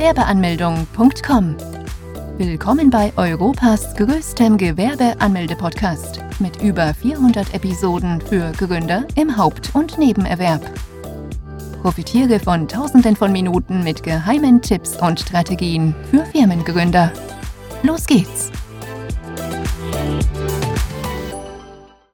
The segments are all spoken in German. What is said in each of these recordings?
Gewerbeanmeldung.com. Willkommen bei Europas größtem Gewerbeanmelde-Podcast mit über 400 Episoden für Gründer im Haupt- und Nebenerwerb. Profitiere von Tausenden von Minuten mit geheimen Tipps und Strategien für Firmengründer. Los geht's!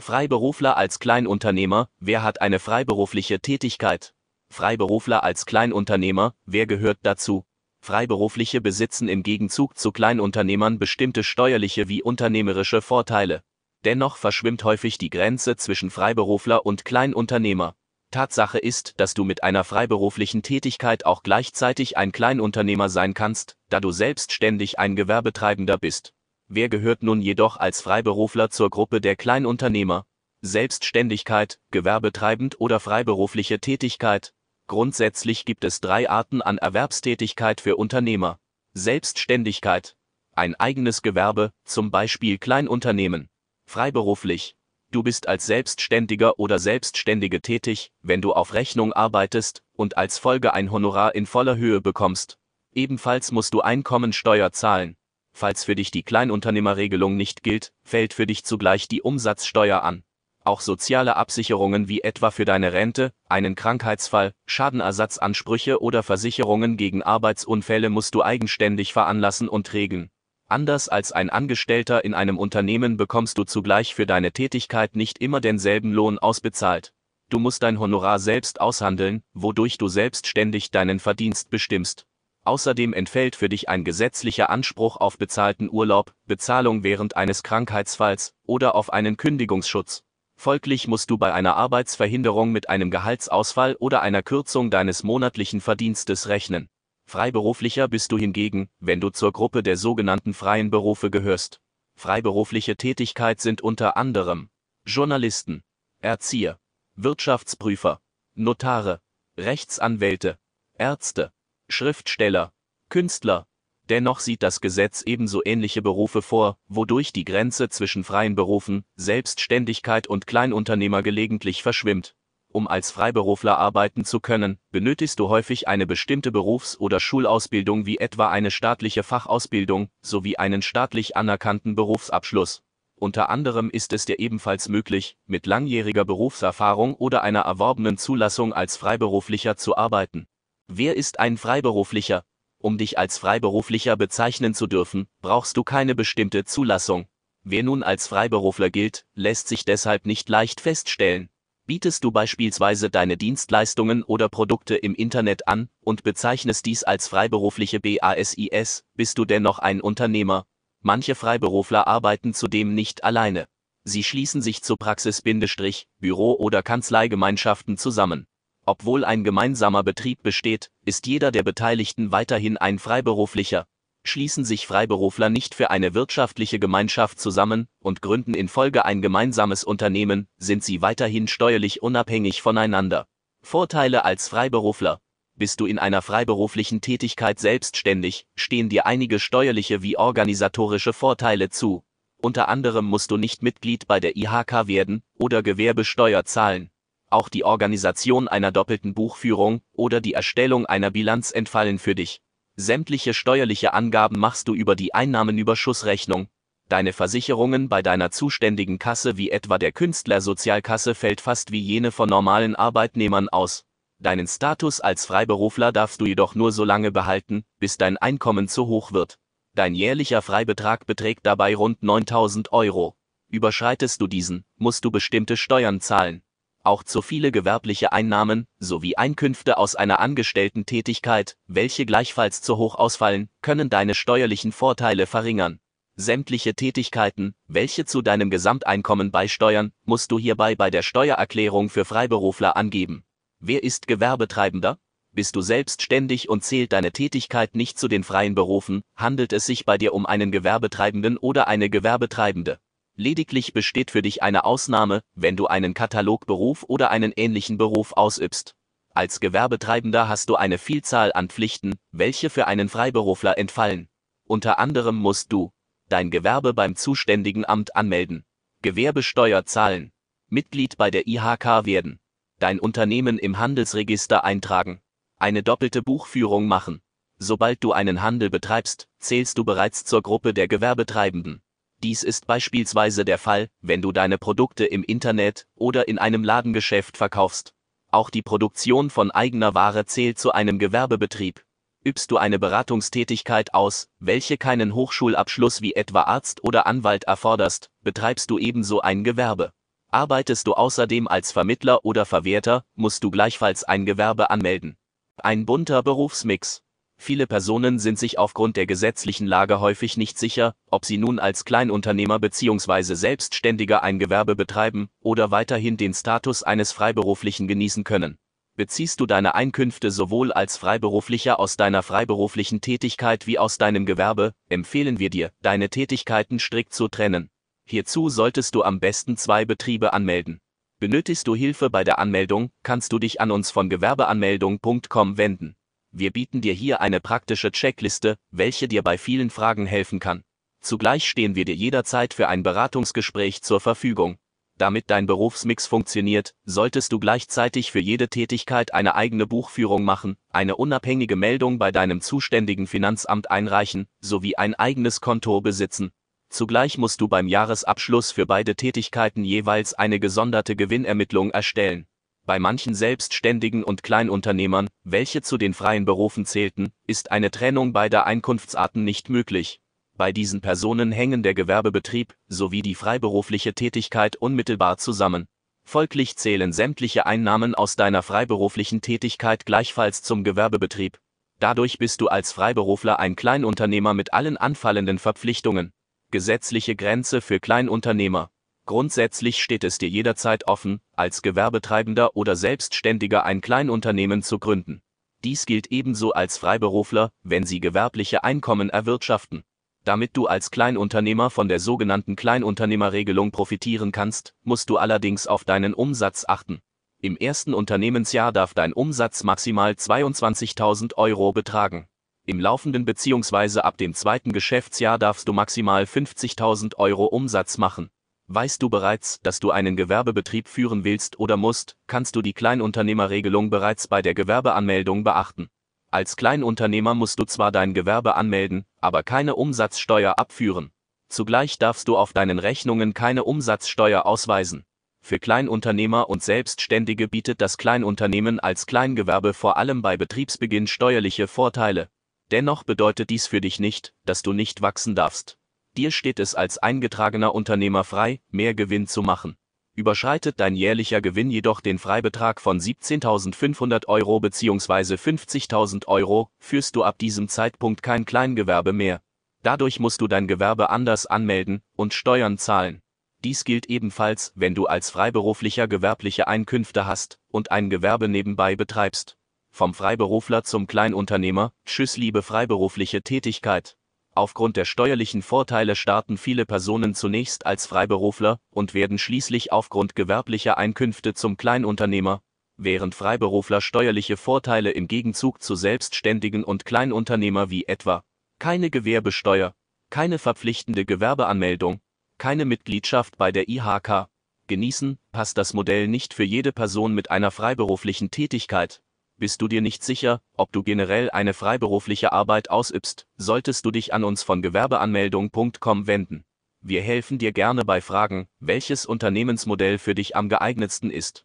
Freiberufler als Kleinunternehmer, wer hat eine freiberufliche Tätigkeit? Freiberufler als Kleinunternehmer, wer gehört dazu? Freiberufliche besitzen im Gegenzug zu Kleinunternehmern bestimmte steuerliche wie unternehmerische Vorteile. Dennoch verschwimmt häufig die Grenze zwischen Freiberufler und Kleinunternehmer. Tatsache ist, dass du mit einer freiberuflichen Tätigkeit auch gleichzeitig ein Kleinunternehmer sein kannst, da du selbstständig ein Gewerbetreibender bist. Wer gehört nun jedoch als Freiberufler zur Gruppe der Kleinunternehmer? Selbstständigkeit, gewerbetreibend oder freiberufliche Tätigkeit? Grundsätzlich gibt es drei Arten an Erwerbstätigkeit für Unternehmer. Selbstständigkeit. Ein eigenes Gewerbe, zum Beispiel Kleinunternehmen. Freiberuflich. Du bist als Selbstständiger oder Selbstständige tätig, wenn du auf Rechnung arbeitest und als Folge ein Honorar in voller Höhe bekommst. Ebenfalls musst du Einkommensteuer zahlen. Falls für dich die Kleinunternehmerregelung nicht gilt, fällt für dich zugleich die Umsatzsteuer an. Auch soziale Absicherungen wie etwa für deine Rente, einen Krankheitsfall, Schadenersatzansprüche oder Versicherungen gegen Arbeitsunfälle musst du eigenständig veranlassen und regeln. Anders als ein Angestellter in einem Unternehmen bekommst du zugleich für deine Tätigkeit nicht immer denselben Lohn ausbezahlt. Du musst dein Honorar selbst aushandeln, wodurch du selbstständig deinen Verdienst bestimmst. Außerdem entfällt für dich ein gesetzlicher Anspruch auf bezahlten Urlaub, Bezahlung während eines Krankheitsfalls oder auf einen Kündigungsschutz. Folglich musst du bei einer Arbeitsverhinderung mit einem Gehaltsausfall oder einer Kürzung deines monatlichen Verdienstes rechnen. Freiberuflicher bist du hingegen, wenn du zur Gruppe der sogenannten freien Berufe gehörst. Freiberufliche Tätigkeit sind unter anderem Journalisten, Erzieher, Wirtschaftsprüfer, Notare, Rechtsanwälte, Ärzte, Schriftsteller, Künstler. Dennoch sieht das Gesetz ebenso ähnliche Berufe vor, wodurch die Grenze zwischen freien Berufen, Selbstständigkeit und Kleinunternehmer gelegentlich verschwimmt. Um als Freiberufler arbeiten zu können, benötigst du häufig eine bestimmte Berufs- oder Schulausbildung wie etwa eine staatliche Fachausbildung sowie einen staatlich anerkannten Berufsabschluss. Unter anderem ist es dir ebenfalls möglich, mit langjähriger Berufserfahrung oder einer erworbenen Zulassung als Freiberuflicher zu arbeiten. Wer ist ein Freiberuflicher? Um dich als Freiberuflicher bezeichnen zu dürfen, brauchst du keine bestimmte Zulassung. Wer nun als Freiberufler gilt, lässt sich deshalb nicht leicht feststellen. Bietest du beispielsweise deine Dienstleistungen oder Produkte im Internet an und bezeichnest dies als freiberufliche BASIS, bist du dennoch ein Unternehmer. Manche Freiberufler arbeiten zudem nicht alleine. Sie schließen sich zu Praxis-Büro- oder Kanzleigemeinschaften zusammen. Obwohl ein gemeinsamer Betrieb besteht, ist jeder der Beteiligten weiterhin ein Freiberuflicher, schließen sich Freiberufler nicht für eine wirtschaftliche Gemeinschaft zusammen und gründen in Folge ein gemeinsames Unternehmen, sind sie weiterhin steuerlich unabhängig voneinander. Vorteile als Freiberufler. Bist du in einer freiberuflichen Tätigkeit selbstständig, stehen dir einige steuerliche wie organisatorische Vorteile zu. Unter anderem musst du nicht Mitglied bei der IHK werden oder Gewerbesteuer zahlen. Auch die Organisation einer doppelten Buchführung oder die Erstellung einer Bilanz entfallen für dich. Sämtliche steuerliche Angaben machst du über die Einnahmenüberschussrechnung. Deine Versicherungen bei deiner zuständigen Kasse wie etwa der Künstlersozialkasse fällt fast wie jene von normalen Arbeitnehmern aus. Deinen Status als Freiberufler darfst du jedoch nur so lange behalten, bis dein Einkommen zu hoch wird. Dein jährlicher Freibetrag beträgt dabei rund 9000 Euro. Überschreitest du diesen, musst du bestimmte Steuern zahlen auch zu viele gewerbliche Einnahmen sowie Einkünfte aus einer Angestellten-Tätigkeit, welche gleichfalls zu hoch ausfallen, können deine steuerlichen Vorteile verringern. Sämtliche Tätigkeiten, welche zu deinem Gesamteinkommen beisteuern, musst du hierbei bei der Steuererklärung für Freiberufler angeben. Wer ist Gewerbetreibender? Bist du selbstständig und zählt deine Tätigkeit nicht zu den freien Berufen, handelt es sich bei dir um einen Gewerbetreibenden oder eine Gewerbetreibende. Lediglich besteht für dich eine Ausnahme, wenn du einen Katalogberuf oder einen ähnlichen Beruf ausübst. Als Gewerbetreibender hast du eine Vielzahl an Pflichten, welche für einen Freiberufler entfallen. Unter anderem musst du dein Gewerbe beim zuständigen Amt anmelden, Gewerbesteuer zahlen, Mitglied bei der IHK werden, dein Unternehmen im Handelsregister eintragen, eine doppelte Buchführung machen, Sobald du einen Handel betreibst, zählst du bereits zur Gruppe der Gewerbetreibenden. Dies ist beispielsweise der Fall, wenn du deine Produkte im Internet oder in einem Ladengeschäft verkaufst. Auch die Produktion von eigener Ware zählt zu einem Gewerbebetrieb. Übst du eine Beratungstätigkeit aus, welche keinen Hochschulabschluss wie etwa Arzt oder Anwalt erforderst, betreibst du ebenso ein Gewerbe. Arbeitest du außerdem als Vermittler oder Verwerter, musst du gleichfalls ein Gewerbe anmelden. Ein bunter Berufsmix. Viele Personen sind sich aufgrund der gesetzlichen Lage häufig nicht sicher, ob sie nun als Kleinunternehmer bzw. Selbstständiger ein Gewerbe betreiben oder weiterhin den Status eines Freiberuflichen genießen können. Beziehst du deine Einkünfte sowohl als Freiberuflicher aus deiner freiberuflichen Tätigkeit wie aus deinem Gewerbe, empfehlen wir dir, deine Tätigkeiten strikt zu trennen. Hierzu solltest du am besten zwei Betriebe anmelden. Benötigst du Hilfe bei der Anmeldung, kannst du dich an uns von gewerbeanmeldung.com wenden. Wir bieten dir hier eine praktische Checkliste, welche dir bei vielen Fragen helfen kann. Zugleich stehen wir dir jederzeit für ein Beratungsgespräch zur Verfügung. Damit dein Berufsmix funktioniert, solltest du gleichzeitig für jede Tätigkeit eine eigene Buchführung machen, eine unabhängige Meldung bei deinem zuständigen Finanzamt einreichen, sowie ein eigenes Konto besitzen. Zugleich musst du beim Jahresabschluss für beide Tätigkeiten jeweils eine gesonderte Gewinnermittlung erstellen. Bei manchen Selbstständigen und Kleinunternehmern, welche zu den freien Berufen zählten, ist eine Trennung beider Einkunftsarten nicht möglich. Bei diesen Personen hängen der Gewerbebetrieb sowie die freiberufliche Tätigkeit unmittelbar zusammen. Folglich zählen sämtliche Einnahmen aus deiner freiberuflichen Tätigkeit gleichfalls zum Gewerbebetrieb. Dadurch bist du als Freiberufler ein Kleinunternehmer mit allen anfallenden Verpflichtungen. Gesetzliche Grenze für Kleinunternehmer. Grundsätzlich steht es dir jederzeit offen, als Gewerbetreibender oder Selbstständiger ein Kleinunternehmen zu gründen. Dies gilt ebenso als Freiberufler, wenn sie gewerbliche Einkommen erwirtschaften. Damit du als Kleinunternehmer von der sogenannten Kleinunternehmerregelung profitieren kannst, musst du allerdings auf deinen Umsatz achten. Im ersten Unternehmensjahr darf dein Umsatz maximal 22.000 Euro betragen. Im laufenden bzw. ab dem zweiten Geschäftsjahr darfst du maximal 50.000 Euro Umsatz machen. Weißt du bereits, dass du einen Gewerbebetrieb führen willst oder musst, kannst du die Kleinunternehmerregelung bereits bei der Gewerbeanmeldung beachten. Als Kleinunternehmer musst du zwar dein Gewerbe anmelden, aber keine Umsatzsteuer abführen. Zugleich darfst du auf deinen Rechnungen keine Umsatzsteuer ausweisen. Für Kleinunternehmer und Selbstständige bietet das Kleinunternehmen als Kleingewerbe vor allem bei Betriebsbeginn steuerliche Vorteile. Dennoch bedeutet dies für dich nicht, dass du nicht wachsen darfst. Dir steht es als eingetragener Unternehmer frei, mehr Gewinn zu machen. Überschreitet dein jährlicher Gewinn jedoch den Freibetrag von 17.500 Euro bzw. 50.000 Euro, führst du ab diesem Zeitpunkt kein Kleingewerbe mehr. Dadurch musst du dein Gewerbe anders anmelden und Steuern zahlen. Dies gilt ebenfalls, wenn du als Freiberuflicher gewerbliche Einkünfte hast und ein Gewerbe nebenbei betreibst. Vom Freiberufler zum Kleinunternehmer, tschüss liebe freiberufliche Tätigkeit. Aufgrund der steuerlichen Vorteile starten viele Personen zunächst als Freiberufler und werden schließlich aufgrund gewerblicher Einkünfte zum Kleinunternehmer, während Freiberufler steuerliche Vorteile im Gegenzug zu Selbstständigen und Kleinunternehmer wie etwa keine Gewerbesteuer, keine verpflichtende Gewerbeanmeldung, keine Mitgliedschaft bei der IHK genießen, passt das Modell nicht für jede Person mit einer freiberuflichen Tätigkeit, bist du dir nicht sicher, ob du generell eine freiberufliche Arbeit ausübst, solltest du dich an uns von gewerbeanmeldung.com wenden. Wir helfen dir gerne bei Fragen, welches Unternehmensmodell für dich am geeignetsten ist.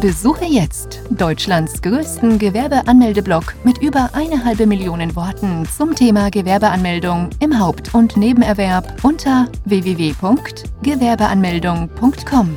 Besuche jetzt Deutschlands größten Gewerbeanmeldeblock mit über eine halbe Million Worten zum Thema Gewerbeanmeldung im Haupt- und Nebenerwerb unter www.gewerbeanmeldung.com.